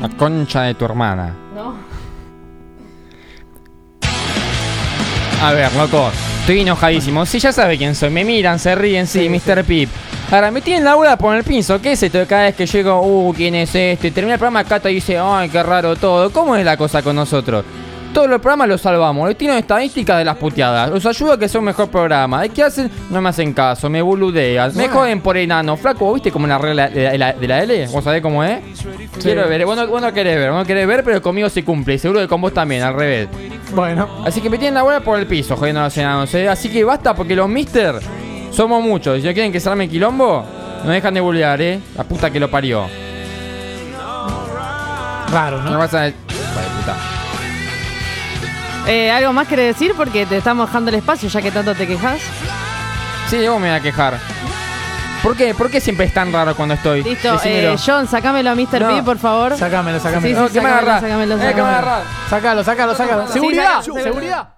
La concha de tu hermana. No. A ver, loco. Estoy enojadísimo. Sí, ya sabe quién soy. Me miran, se ríen, sí, Mr. Pip. Ahora, me tienen la bola por el piso. ¿Qué es esto? Cada vez que llego, uh, ¿quién es este? Termina el programa, Cata dice, ay, qué raro todo. ¿Cómo es la cosa con nosotros? Todos los programas los salvamos. Les tiro estadísticas de las puteadas. Los ayudo a que sea un mejor programa. ¿De qué hacen? No me hacen caso, me boludean. Me joden por enano. Flaco, ¿vos ¿viste como una regla de la, de la L? ¿Vos sabés cómo es? Quiero ver. Vos no, vos no querés ver. Vos no querés ver, pero conmigo se cumple. Y seguro que con vos también, al revés. Bueno, Así que me tienen la bola por el piso, jodiendo a los enanos, ¿eh? Así que basta porque los mister somos muchos. Si no quieren que se arme quilombo, no dejan de bullear, ¿eh? La puta que lo parió. raro, No ¿no? vas a... Vale, puta. Eh, ¿Algo más querés decir? Porque te estamos dejando el espacio ya que tanto te quejas. Sí, vos me voy a quejar. ¿Por qué? ¿Por qué siempre es tan raro cuando estoy? Listo, eh, John, sacámelo a Mr. No. P, por favor. Sácamelo, sácamelo. Sí, No, que me sácamelo, Eh, que me. Sácalo, sácalo, sácalo. Sí, ¡Seguridad! ¡Seguridad!